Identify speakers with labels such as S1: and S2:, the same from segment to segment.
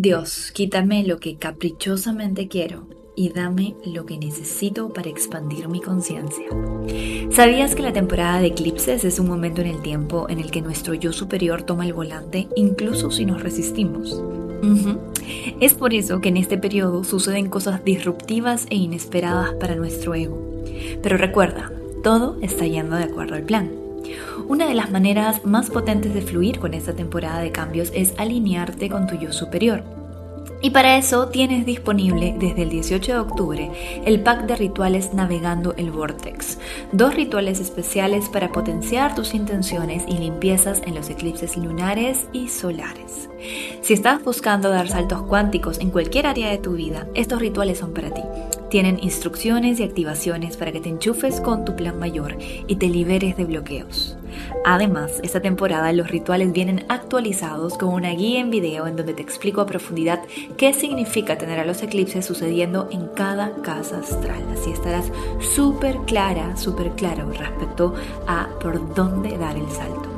S1: Dios, quítame lo que caprichosamente quiero y dame lo que necesito para expandir mi conciencia. ¿Sabías que la temporada de eclipses es un momento en el tiempo en el que nuestro yo superior toma el volante incluso si nos resistimos? Es por eso que en este periodo suceden cosas disruptivas e inesperadas para nuestro ego. Pero recuerda, todo está yendo de acuerdo al plan. Una de las maneras más potentes de fluir con esta temporada de cambios es alinearte con tu yo superior. Y para eso tienes disponible desde el 18 de octubre el pack de rituales Navegando el Vortex. Dos rituales especiales para potenciar tus intenciones y limpiezas en los eclipses lunares y solares. Si estás buscando dar saltos cuánticos en cualquier área de tu vida, estos rituales son para ti. Tienen instrucciones y activaciones para que te enchufes con tu plan mayor y te liberes de bloqueos. Además, esta temporada los rituales vienen actualizados con una guía en video en donde te explico a profundidad qué significa tener a los eclipses sucediendo en cada casa astral. Así estarás súper clara, súper claro respecto a por dónde dar el salto.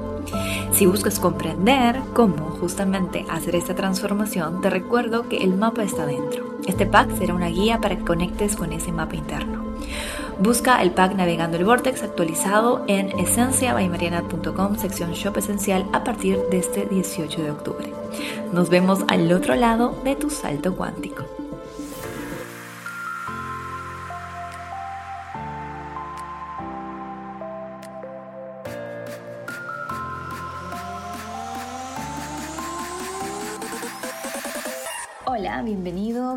S1: Si buscas comprender cómo justamente hacer esta transformación, te recuerdo que el mapa está dentro. Este pack será una guía para que conectes con ese mapa interno. Busca el pack Navegando el Vortex actualizado en esenciabaymariana.com, sección Shop Esencial, a partir de este 18 de octubre. Nos vemos al otro lado de tu salto cuántico. Hola, bienvenido,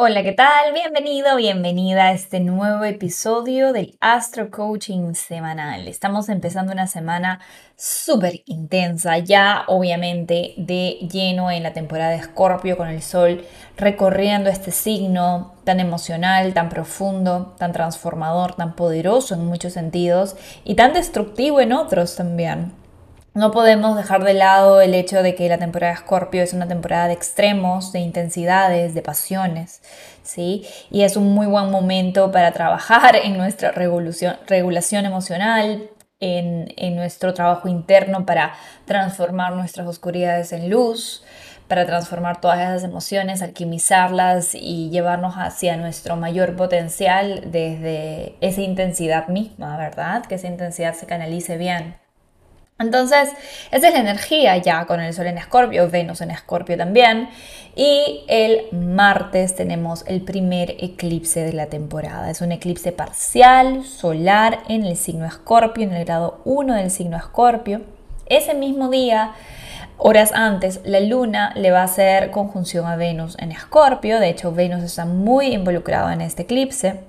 S1: Hola, ¿qué tal? Bienvenido, bienvenida a este nuevo episodio del Astro Coaching semanal. Estamos empezando una semana súper intensa, ya obviamente de lleno en la temporada de Escorpio con el sol recorriendo este signo tan emocional, tan profundo, tan transformador, tan poderoso en muchos sentidos y tan destructivo en otros también. No podemos dejar de lado el hecho de que la temporada de Escorpio es una temporada de extremos, de intensidades, de pasiones, ¿sí? Y es un muy buen momento para trabajar en nuestra regulación emocional, en, en nuestro trabajo interno para transformar nuestras oscuridades en luz, para transformar todas esas emociones, alquimizarlas y llevarnos hacia nuestro mayor potencial desde esa intensidad misma, ¿verdad? Que esa intensidad se canalice bien. Entonces, esa es la energía ya con el Sol en Escorpio, Venus en Escorpio también. Y el martes tenemos el primer eclipse de la temporada. Es un eclipse parcial, solar, en el signo Escorpio, en el grado 1 del signo Escorpio. Ese mismo día, horas antes, la luna le va a hacer conjunción a Venus en Escorpio. De hecho, Venus está muy involucrado en este eclipse.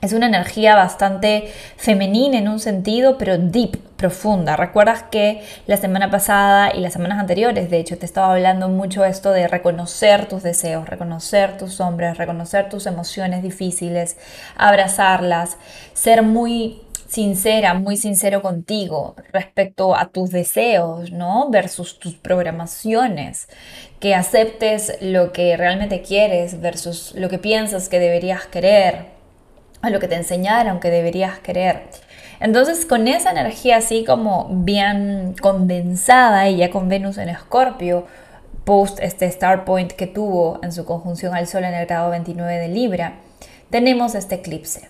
S1: Es una energía bastante femenina en un sentido, pero deep, profunda. Recuerdas que la semana pasada y las semanas anteriores, de hecho, te estaba hablando mucho esto de reconocer tus deseos, reconocer tus sombras, reconocer tus emociones difíciles, abrazarlas, ser muy sincera, muy sincero contigo respecto a tus deseos, ¿no? Versus tus programaciones, que aceptes lo que realmente quieres versus lo que piensas que deberías querer a lo que te enseñaron que deberías querer. Entonces, con esa energía así como bien condensada y ya con Venus en Escorpio, post este Star Point que tuvo en su conjunción al Sol en el grado 29 de Libra, tenemos este eclipse.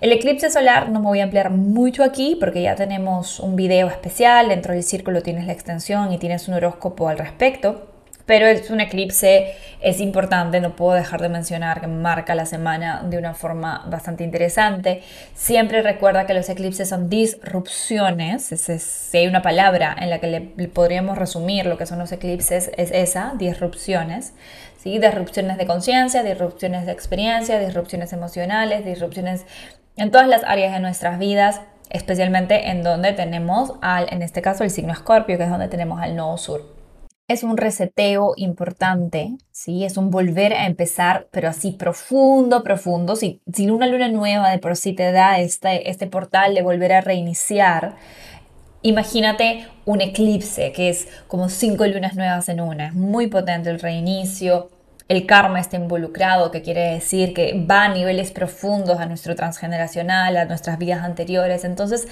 S1: El eclipse solar no me voy a ampliar mucho aquí porque ya tenemos un video especial, dentro del círculo tienes la extensión y tienes un horóscopo al respecto pero es un eclipse, es importante, no puedo dejar de mencionar que marca la semana de una forma bastante interesante. Siempre recuerda que los eclipses son disrupciones, si hay una palabra en la que le, podríamos resumir lo que son los eclipses, es esa, disrupciones. ¿sí? Disrupciones de conciencia, disrupciones de experiencia, disrupciones emocionales, disrupciones en todas las áreas de nuestras vidas especialmente en donde tenemos al, en este caso, el signo escorpio, que es donde tenemos al nodo sur. Es un reseteo importante, ¿sí? Es un volver a empezar, pero así profundo, profundo. Si, si una luna nueva de por sí te da este, este portal de volver a reiniciar, imagínate un eclipse, que es como cinco lunas nuevas en una. Es muy potente el reinicio. El karma está involucrado, que quiere decir que va a niveles profundos a nuestro transgeneracional, a nuestras vidas anteriores. Entonces,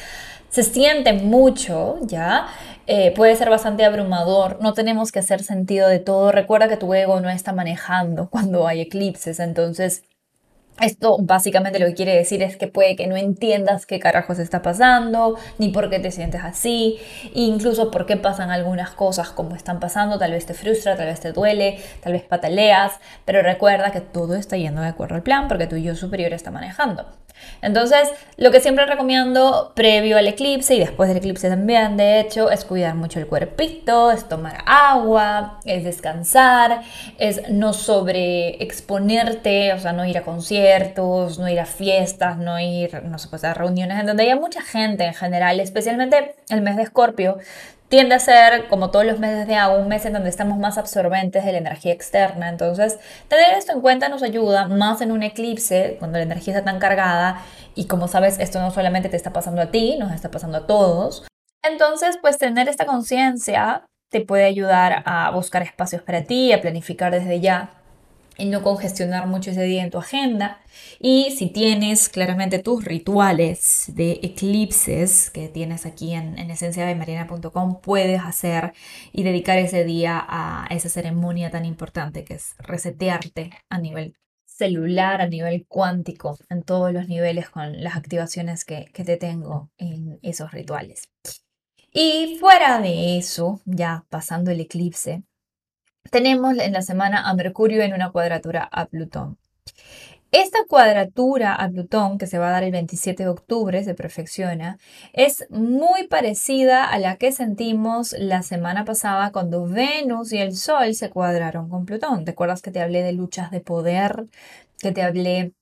S1: se siente mucho, ¿ya? Eh, puede ser bastante abrumador, no tenemos que hacer sentido de todo. Recuerda que tu ego no está manejando cuando hay eclipses, entonces esto básicamente lo que quiere decir es que puede que no entiendas qué carajos está pasando, ni por qué te sientes así, incluso por qué pasan algunas cosas como están pasando, tal vez te frustra, tal vez te duele, tal vez pataleas, pero recuerda que todo está yendo de acuerdo al plan porque tu yo superior está manejando. Entonces, lo que siempre recomiendo previo al eclipse y después del eclipse también, de hecho, es cuidar mucho el cuerpito, es tomar agua, es descansar, es no sobreexponerte, o sea, no ir a conciertos, no ir a fiestas, no ir, no sé, pues a reuniones en donde haya mucha gente en general, especialmente el mes de Escorpio, tiende a ser, como todos los meses de agua, un mes en donde estamos más absorbentes de la energía externa. Entonces, tener esto en cuenta nos ayuda más en un eclipse, cuando la energía está tan cargada. Y como sabes, esto no solamente te está pasando a ti, nos está pasando a todos. Entonces, pues tener esta conciencia te puede ayudar a buscar espacios para ti, a planificar desde ya y no congestionar mucho ese día en tu agenda. Y si tienes claramente tus rituales de eclipses que tienes aquí en, en esenciademariana.com, puedes hacer y dedicar ese día a esa ceremonia tan importante que es resetearte a nivel celular, a nivel cuántico, en todos los niveles con las activaciones que, que te tengo en esos rituales. Y fuera de eso, ya pasando el eclipse, tenemos en la semana a Mercurio en una cuadratura a Plutón. Esta cuadratura a Plutón, que se va a dar el 27 de octubre, se perfecciona, es muy parecida a la que sentimos la semana pasada cuando Venus y el Sol se cuadraron con Plutón. ¿Te acuerdas que te hablé de luchas de poder? Que te hablé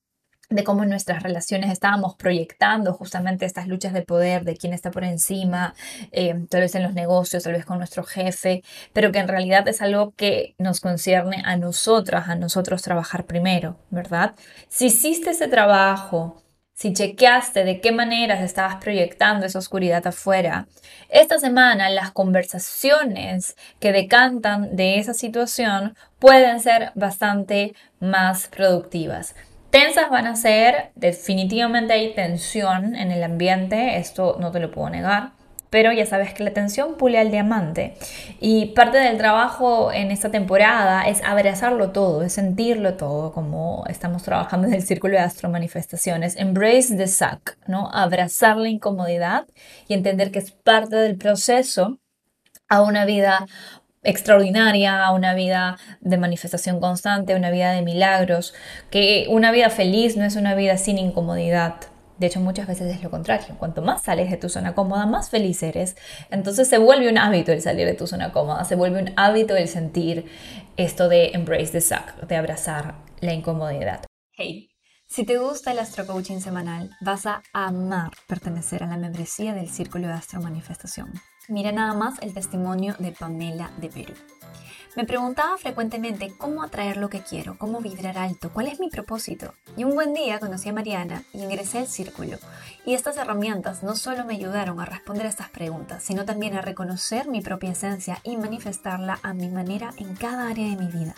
S1: de cómo en nuestras relaciones estábamos proyectando justamente estas luchas de poder, de quién está por encima, eh, tal vez en los negocios, tal vez con nuestro jefe, pero que en realidad es algo que nos concierne a nosotras, a nosotros trabajar primero, ¿verdad? Si hiciste ese trabajo, si chequeaste de qué maneras estabas proyectando esa oscuridad afuera, esta semana las conversaciones que decantan de esa situación pueden ser bastante más productivas. Tensas van a ser, definitivamente hay tensión en el ambiente, esto no te lo puedo negar, pero ya sabes que la tensión pule al diamante. Y parte del trabajo en esta temporada es abrazarlo todo, es sentirlo todo, como estamos trabajando en el círculo de astro manifestaciones. Embrace the suck, ¿no? Abrazar la incomodidad y entender que es parte del proceso a una vida extraordinaria, una vida de manifestación constante, una vida de milagros, que una vida feliz no es una vida sin incomodidad. De hecho, muchas veces es lo contrario. Cuanto más sales de tu zona cómoda, más feliz eres. Entonces se vuelve un hábito el salir de tu zona cómoda, se vuelve un hábito el sentir esto de embrace the suck, de abrazar la incomodidad. Hey, si te gusta el Astro Coaching semanal, vas a amar pertenecer a la membresía del Círculo de Astro Manifestación. Mira nada más el testimonio de Pamela de Perú. Me preguntaba frecuentemente cómo atraer lo que quiero, cómo vibrar alto, cuál es mi propósito. Y un buen día conocí a Mariana y ingresé al círculo. Y estas herramientas no solo me ayudaron a responder a estas preguntas, sino también a reconocer mi propia esencia y manifestarla a mi manera en cada área de mi vida.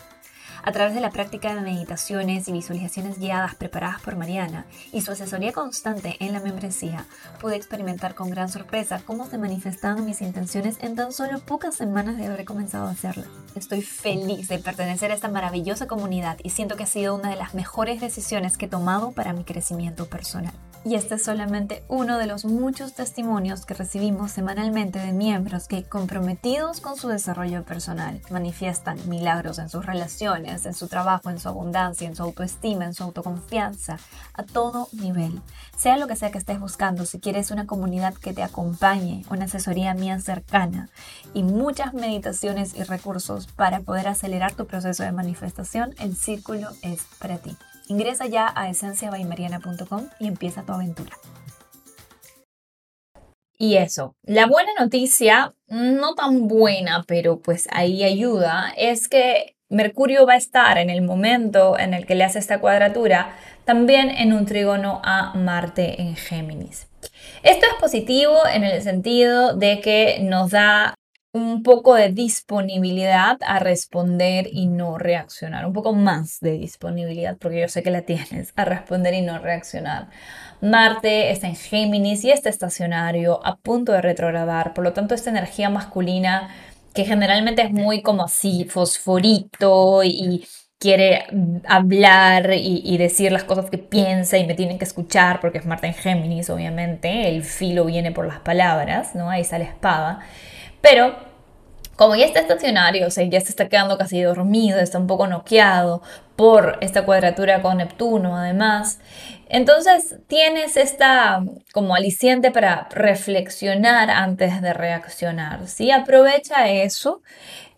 S1: A través de la práctica de meditaciones y visualizaciones guiadas preparadas por Mariana y su asesoría constante en la membresía, pude experimentar con gran sorpresa cómo se manifestaban mis intenciones en tan solo pocas semanas de haber comenzado a hacerlo. Estoy feliz de pertenecer a esta maravillosa comunidad y siento que ha sido una de las mejores decisiones que he tomado para mi crecimiento personal. Y este es solamente uno de los muchos testimonios que recibimos semanalmente de miembros que, comprometidos con su desarrollo personal, manifiestan milagros en sus relaciones, en su trabajo, en su abundancia, en su autoestima, en su autoconfianza, a todo nivel. Sea lo que sea que estés buscando, si quieres una comunidad que te acompañe, una asesoría mía cercana y muchas meditaciones y recursos para poder acelerar tu proceso de manifestación, el círculo es para ti. Ingresa ya a esenciabaimariana.com y empieza tu aventura. Y eso, la buena noticia, no tan buena, pero pues ahí ayuda, es que Mercurio va a estar en el momento en el que le hace esta cuadratura también en un trígono a Marte en Géminis. Esto es positivo en el sentido de que nos da un poco de disponibilidad a responder y no reaccionar, un poco más de disponibilidad, porque yo sé que la tienes, a responder y no reaccionar. Marte está en Géminis y está estacionario, a punto de retrogradar, por lo tanto esta energía masculina que generalmente es muy como así, fosforito y quiere hablar y, decir las cosas que piensa y me tienen que escuchar porque es Marte en Géminis, obviamente, el filo viene por las palabras, ¿no? Ahí está la espada. Pero como ya está estacionario, o sea, ya se está quedando casi dormido, está un poco noqueado por esta cuadratura con Neptuno, además. Entonces tienes esta como aliciente para reflexionar antes de reaccionar. ¿sí? Aprovecha eso,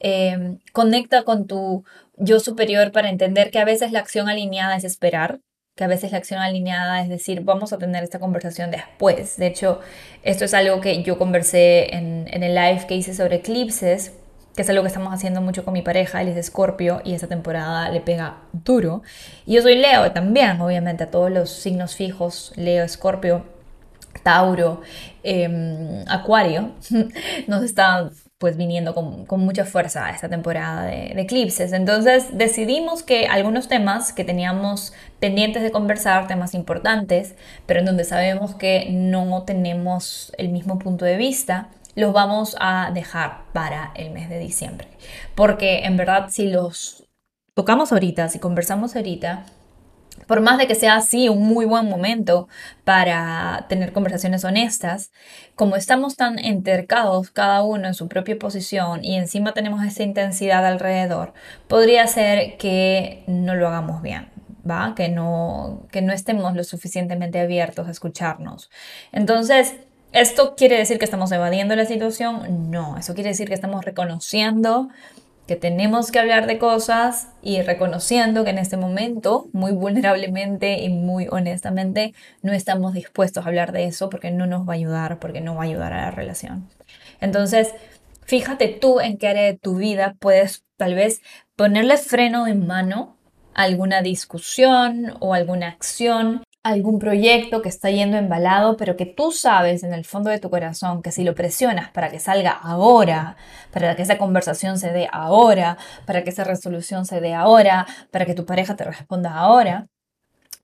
S1: em, conecta con tu yo superior para entender que a veces la acción alineada es esperar, que a veces la acción alineada es decir, vamos a tener esta conversación después. De hecho, esto es algo que yo conversé en, el live que hice sobre eclipses, que es algo que estamos haciendo mucho con mi pareja, él es de Escorpio y esta temporada le pega duro. Y yo soy Leo también, obviamente, a todos los signos fijos, Leo, Escorpio, Tauro, em, Acuario, nos están pues viniendo con, mucha fuerza esta temporada de, eclipses. Entonces decidimos que algunos temas que teníamos pendientes de conversar, temas importantes, pero en donde sabemos que no tenemos el mismo punto de vista, los vamos a dejar para el mes de diciembre. Porque en verdad si los tocamos ahorita, si conversamos ahorita, por más de que sea así un muy buen momento para tener conversaciones honestas, como estamos tan entercados cada uno en su propia posición y encima tenemos esa intensidad alrededor, podría ser que no lo hagamos bien. ¿Va? Que no, que no estemos lo suficientemente abiertos a escucharnos. Entonces, ¿esto quiere decir que estamos evadiendo la situación? No, eso quiere decir que estamos reconociendo que tenemos que hablar de cosas y reconociendo que en este momento, muy vulnerablemente y muy honestamente, no estamos dispuestos a hablar de eso porque no nos va a ayudar, porque no va a ayudar a la relación. Entonces, fíjate tú en qué área de tu vida puedes tal vez ponerle freno de mano a alguna discusión o alguna acción algún proyecto que está yendo embalado, pero que tú sabes en el fondo de tu corazón que si lo presionas para que salga ahora, para que esa conversación se dé ahora, para que esa resolución se dé ahora, para que tu pareja te responda ahora,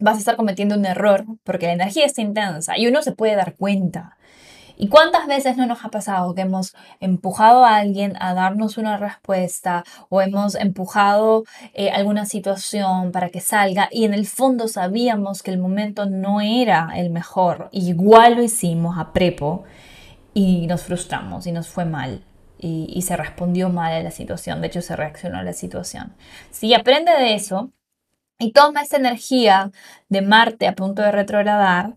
S1: vas a estar cometiendo un error porque la energía está intensa y uno se puede dar cuenta. ¿Y cuántas veces no nos ha pasado que hemos empujado a alguien a darnos una respuesta o hemos empujado eh, alguna situación para que salga y en el fondo sabíamos que el momento no era el mejor? Igual lo hicimos a prepo y nos frustramos y nos fue mal. Y, y se respondió mal a la situación, de hecho se reaccionó a la situación. Si aprende de eso y toma esa energía de Marte a punto de retrogradar,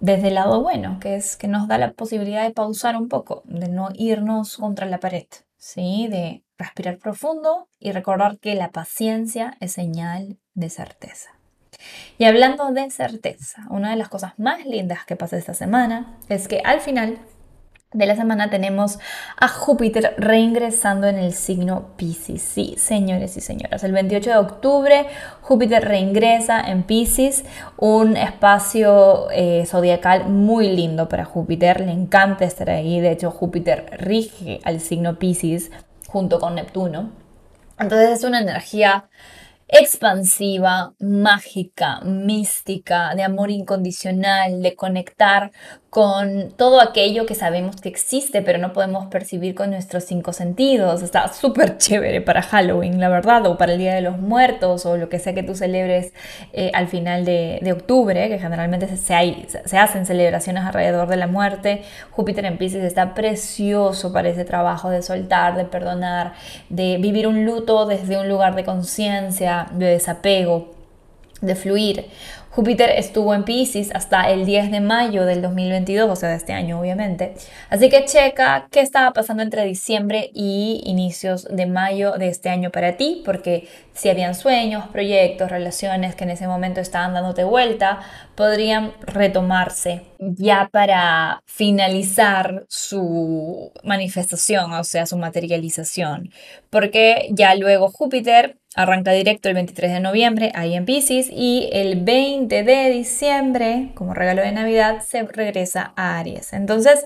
S1: desde el lado bueno, que es que nos da la posibilidad de pausar un poco, de no irnos contra la pared, ¿sí? de respirar profundo y recordar que la paciencia es señal de certeza. Y hablando de certeza, una de las cosas más lindas que pasa esta semana es que al final de la semana tenemos a Júpiter reingresando en el signo Pisces. Sí, señores y señoras, el 28 de octubre Júpiter reingresa en Pisces, un espacio eh, zodiacal muy lindo para Júpiter, le encanta estar ahí, de hecho Júpiter rige al signo Pisces junto con Neptuno. Entonces es una energía expansiva, mágica, mística, de amor incondicional, de conectar con todo aquello que sabemos que existe, pero no podemos percibir con nuestros cinco sentidos. Está súper chévere para Halloween, la verdad, o para el Día de los Muertos, o lo que sea que tú celebres eh, al final de, octubre, que generalmente se, se, hacen celebraciones alrededor de la muerte. Júpiter en Pisces está precioso para ese trabajo de soltar, de perdonar, de vivir un luto desde un lugar de conciencia, de desapego de fluir. Júpiter estuvo en Pisces hasta el 10 de mayo del 2022, o sea, de este año obviamente. Así que checa qué estaba pasando entre diciembre y inicios de mayo de este año para ti, porque si habían sueños, proyectos, relaciones que en ese momento estaban dándote vuelta, podrían retomarse ya para finalizar su manifestación, o sea, su materialización. Porque ya luego Júpiter Arranca directo el 23 de noviembre ahí en Pisces y el 20 de diciembre, como regalo de Navidad, se regresa a Aries. Entonces,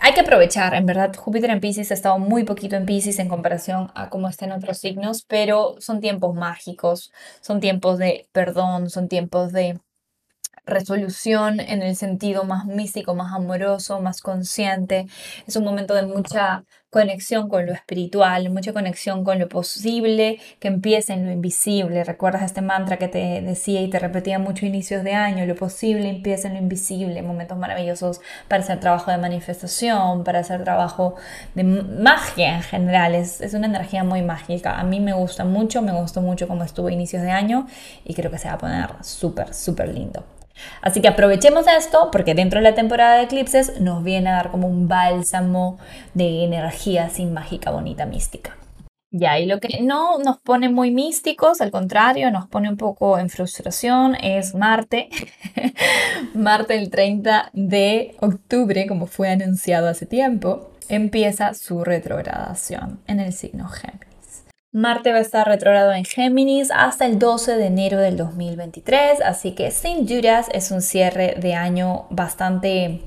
S1: hay que aprovechar, en verdad, Júpiter en Pisces ha estado muy poquito en Pisces en comparación a cómo está en otros signos, pero son tiempos mágicos, son tiempos de perdón, son tiempos de resolución en el sentido más místico, más amoroso, más consciente. Es un momento de mucha conexión con lo espiritual, mucha conexión con lo posible que empieza en lo invisible. ¿Recuerdas este mantra que te decía y te repetía mucho inicios de año? Lo posible empieza en lo invisible, momentos maravillosos para hacer trabajo de manifestación, para hacer trabajo de magia en general. Es, es una energía muy mágica. A mí me gusta mucho, me gustó mucho como estuvo inicios de año y creo que se va a poner súper, súper lindo. Así que aprovechemos esto porque dentro de la temporada de eclipses nos viene a dar como un bálsamo de energía así mágica, bonita, mística. Ya, y lo que no nos pone muy místicos, al contrario, nos pone un poco en frustración, es Marte. Marte el 30 de octubre, como fue anunciado hace tiempo, empieza su retrogradación en el signo Géminis. Marte va a estar retrogrado en Géminis hasta el 12 de enero del 2023, así que sin dudas es un cierre de año bastante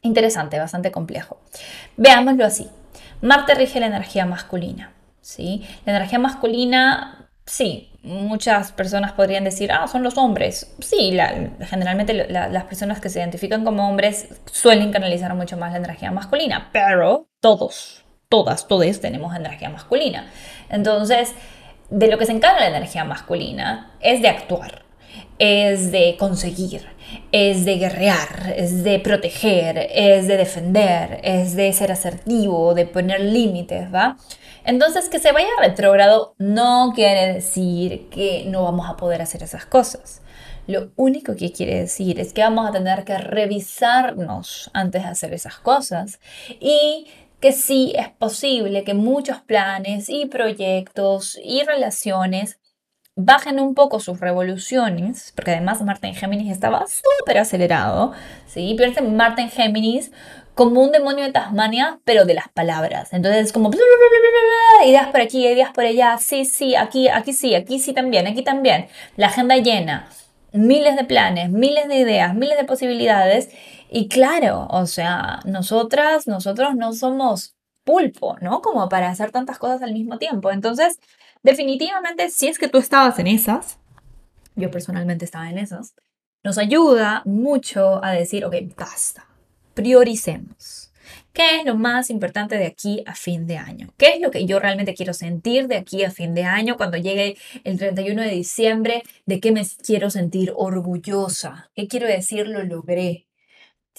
S1: interesante, bastante complejo. Veámoslo así. Marte rige la energía masculina, ¿sí? La energía masculina, sí, muchas personas podrían decir, ah, son los hombres. Sí, generalmente las personas que se identifican como hombres suelen canalizar mucho más la energía masculina, pero todos, todas, todos tenemos energía masculina. Entonces, de lo que se encarga la energía masculina es de actuar, es de conseguir, es de guerrear, es de proteger, es de defender, es de ser asertivo, de poner límites, ¿va? Entonces, que se vaya retrógrado no quiere decir que no vamos a poder hacer esas cosas. Lo único que quiere decir es que vamos a tener que revisarnos antes de hacer esas cosas y que sí es posible que muchos planes y proyectos y relaciones bajen un poco sus revoluciones, porque además Marte en Géminis estaba súper acelerado, ¿sí? Piensen en Marte en Géminis como un demonio de Tasmania, pero de las palabras. Entonces es como ideas por aquí, ideas por allá, sí, sí, aquí, aquí sí, aquí sí también, aquí también. La agenda llena, miles de planes, miles de ideas, miles de posibilidades y claro, o sea, nosotras, nosotros no somos pulpo, ¿no? Como para hacer tantas cosas al mismo tiempo. Entonces, definitivamente, si es que tú estabas en esas, yo personalmente estaba en esas, nos ayuda mucho a decir, ok, basta, prioricemos. ¿Qué es lo más importante de aquí a fin de año? ¿Qué es lo que yo realmente quiero sentir de aquí a fin de año cuando llegue el 31 de diciembre? ¿De qué me quiero sentir orgullosa? ¿Qué quiero decir lo logré?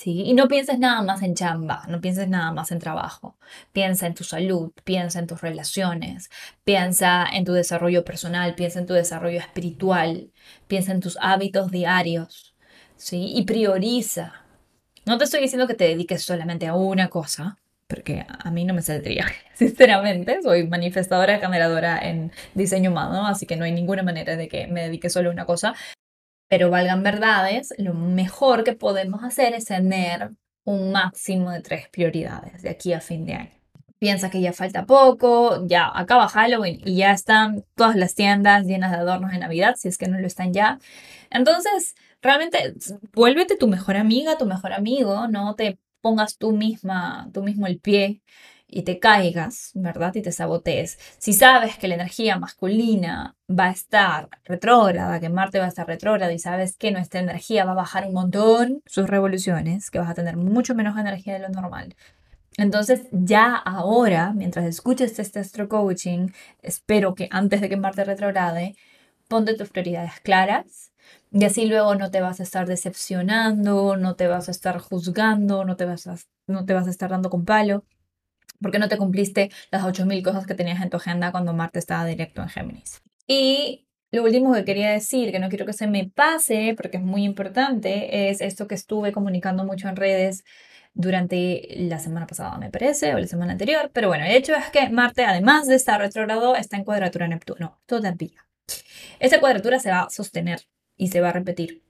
S1: Y no pienses nada más en chamba, no pienses nada más en trabajo. Piensa en tu salud, piensa en tus relaciones, piensa en tu desarrollo personal, piensa en tu desarrollo espiritual, piensa en tus hábitos diarios, ¿sí? Y prioriza. No te estoy diciendo que te dediques solamente a una cosa, porque a mí no me saldría, sinceramente. Soy manifestadora, generadora en diseño humano, así que no hay ninguna manera de que me dedique solo a una cosa. Pero valgan verdades, lo mejor que podemos hacer es tener un máximo de tres prioridades de aquí a fin de año. Piensa que ya falta poco, ya acaba Halloween y ya están todas las tiendas llenas de adornos de Navidad, si es que no lo están ya. Entonces, realmente, vuélvete tu mejor amiga, tu mejor amigo, no te pongas tú misma, tú mismo el pie y te caigas, ¿verdad? Y te sabotees. Si sabes que la energía masculina va a estar retrógrada, que Marte va a estar retrógrada y sabes que nuestra energía va a bajar un montón sus revoluciones, que vas a tener mucho menos energía de lo normal. Entonces, ya ahora, mientras escuches este astro coaching, espero que antes de que Marte retrograde, ponte tus prioridades claras y así luego no te vas a estar decepcionando, no te vas a estar juzgando, no te vas a, no te vas a estar dando con palo ¿Por qué no te cumpliste las 8.000 cosas que tenías en tu agenda cuando Marte estaba directo en Géminis? Y lo último que quería decir, que no quiero que se me pase, porque es muy importante, es esto que estuve comunicando mucho en redes durante la semana pasada, me parece, o la semana anterior. Pero bueno, el hecho es que Marte, además de estar retrogrado, está en cuadratura Neptuno, todavía. Esa cuadratura se va a sostener y se va a repetir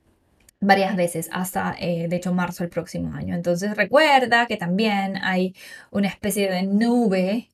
S1: varias veces hasta, eh, de hecho, marzo del próximo año. Entonces recuerda que también hay una especie de nube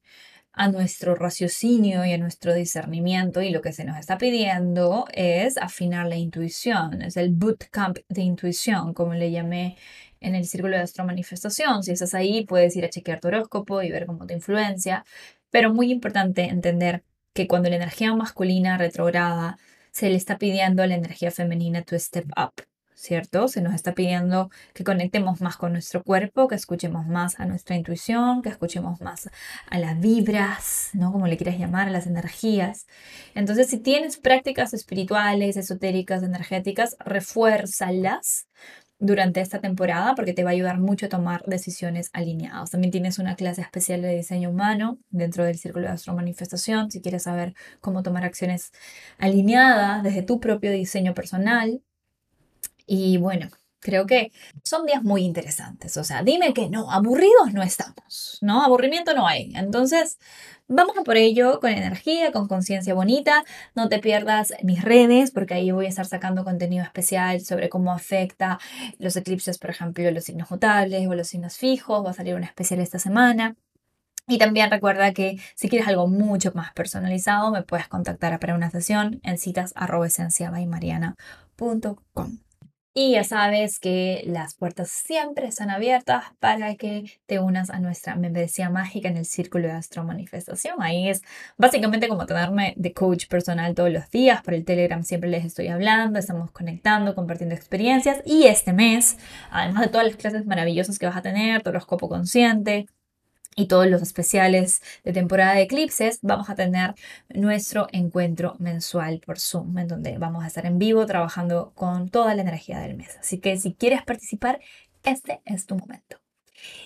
S1: a nuestro raciocinio y a nuestro discernimiento y lo que se nos está pidiendo es afinar la intuición, es el bootcamp de intuición, como le llamé en el círculo de astromanifestación. Si estás ahí, puedes ir a chequear tu horóscopo y ver cómo te influencia, pero muy importante entender que cuando la energía masculina retrograda se le está pidiendo a la energía femenina to step up, ¿cierto? Se nos está pidiendo que conectemos más con nuestro cuerpo, que escuchemos más a nuestra intuición, que escuchemos más a las vibras, ¿no? Como le quieras llamar, a las energías. Entonces, si tienes prácticas espirituales, esotéricas, energéticas, refuérzalas durante esta temporada porque te va a ayudar mucho a tomar decisiones alineadas. También tienes una clase especial de diseño humano dentro del Círculo de Astromanifestación si quieres saber cómo tomar acciones alineadas desde tu propio diseño personal. Y bueno, creo que son días muy interesantes. O sea, dime que no, aburridos no estamos, ¿no? Aburrimiento no hay. Entonces, vamos por ello con energía, con conciencia bonita. No te pierdas mis redes porque ahí voy a estar sacando contenido especial sobre cómo afecta los eclipses, por ejemplo, los signos mutables o los signos fijos. Va a salir un especial esta semana. Y también recuerda que si quieres algo mucho más personalizado, me puedes contactar para una sesión en citas y ya sabes que las puertas siempre están abiertas para que te unas a nuestra membresía mágica en el Círculo de Astro Manifestación. Ahí es básicamente como tenerme de coach personal todos los días. Por el Telegram siempre les estoy hablando, estamos conectando, compartiendo experiencias. Y este mes, además de todas las clases maravillosas que vas a tener, horóscopo consciente, y todos los especiales de temporada de eclipses, vamos a tener nuestro encuentro mensual por Zoom, en donde vamos a estar en vivo trabajando con toda la energía del mes. Así que si quieres participar, este es tu momento.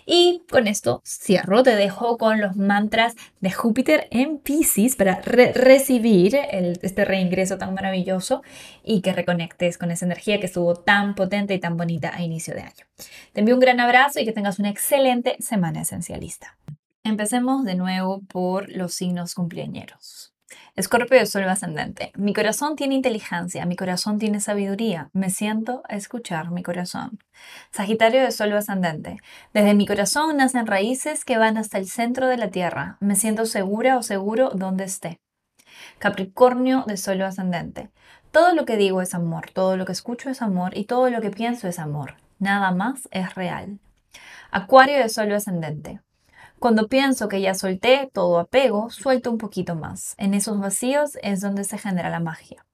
S1: Y con esto cierro, te dejo con los mantras de Júpiter en Pisces para recibir este reingreso tan maravilloso y que reconectes con esa energía que estuvo tan potente y tan bonita a inicio de año. Te envío un gran abrazo y que tengas una excelente semana esencialista. Empecemos de nuevo por los signos cumpleañeros. Escorpio de Sol ascendente. Mi corazón tiene inteligencia, mi corazón tiene sabiduría. Me siento a escuchar mi corazón. Sagitario de Sol ascendente. Desde mi corazón nacen raíces que van hasta el centro de la tierra. Me siento segura o seguro donde esté. Capricornio de Sol ascendente. Todo lo que digo es amor, todo lo que escucho es amor y todo lo que pienso es amor. Nada más es real. Acuario de Sol ascendente. Cuando pienso que ya solté todo apego, suelto un poquito más. En esos vacíos es donde se genera la magia.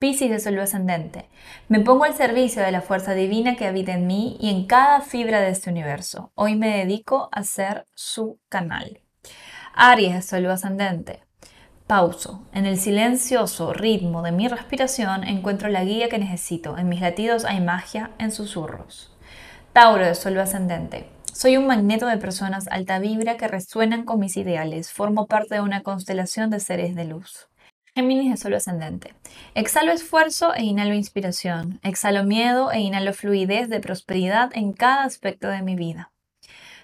S1: Piscis de Sol ascendente. Me pongo al servicio de la fuerza divina que habita en mí y en cada fibra de este universo. Hoy me dedico a ser su canal. Aries de Sol ascendente. Pauso. En el silencioso ritmo de mi respiración encuentro la guía que necesito. En mis latidos hay magia en susurros. Tauro de Sol ascendente. Soy un magneto de personas alta vibra que resuenan con mis ideales. Formo parte de una constelación de seres de luz. Géminis de Sol ascendente. Exhalo esfuerzo e inhalo inspiración. Exhalo miedo e inhalo fluidez de prosperidad en cada aspecto de mi vida.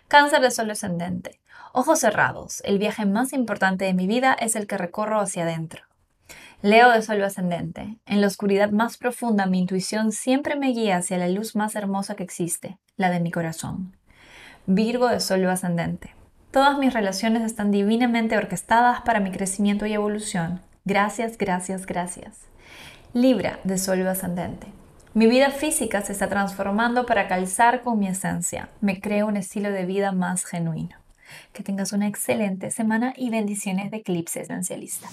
S1: Cáncer de Sol ascendente. Ojos cerrados. El viaje más importante de mi vida es el que recorro hacia adentro. Leo de Sol ascendente. En la oscuridad más profunda mi intuición siempre me guía hacia la luz más hermosa que existe, la de mi corazón. Virgo de Sol ascendente. Todas mis relaciones están divinamente orquestadas para mi crecimiento y evolución. Gracias, gracias, gracias. Libra de Sol ascendente. Mi vida física se está transformando para calzar con mi esencia. Me creo un estilo de vida más genuino. Que tengas una excelente semana y bendiciones de Eclipse Esencialista.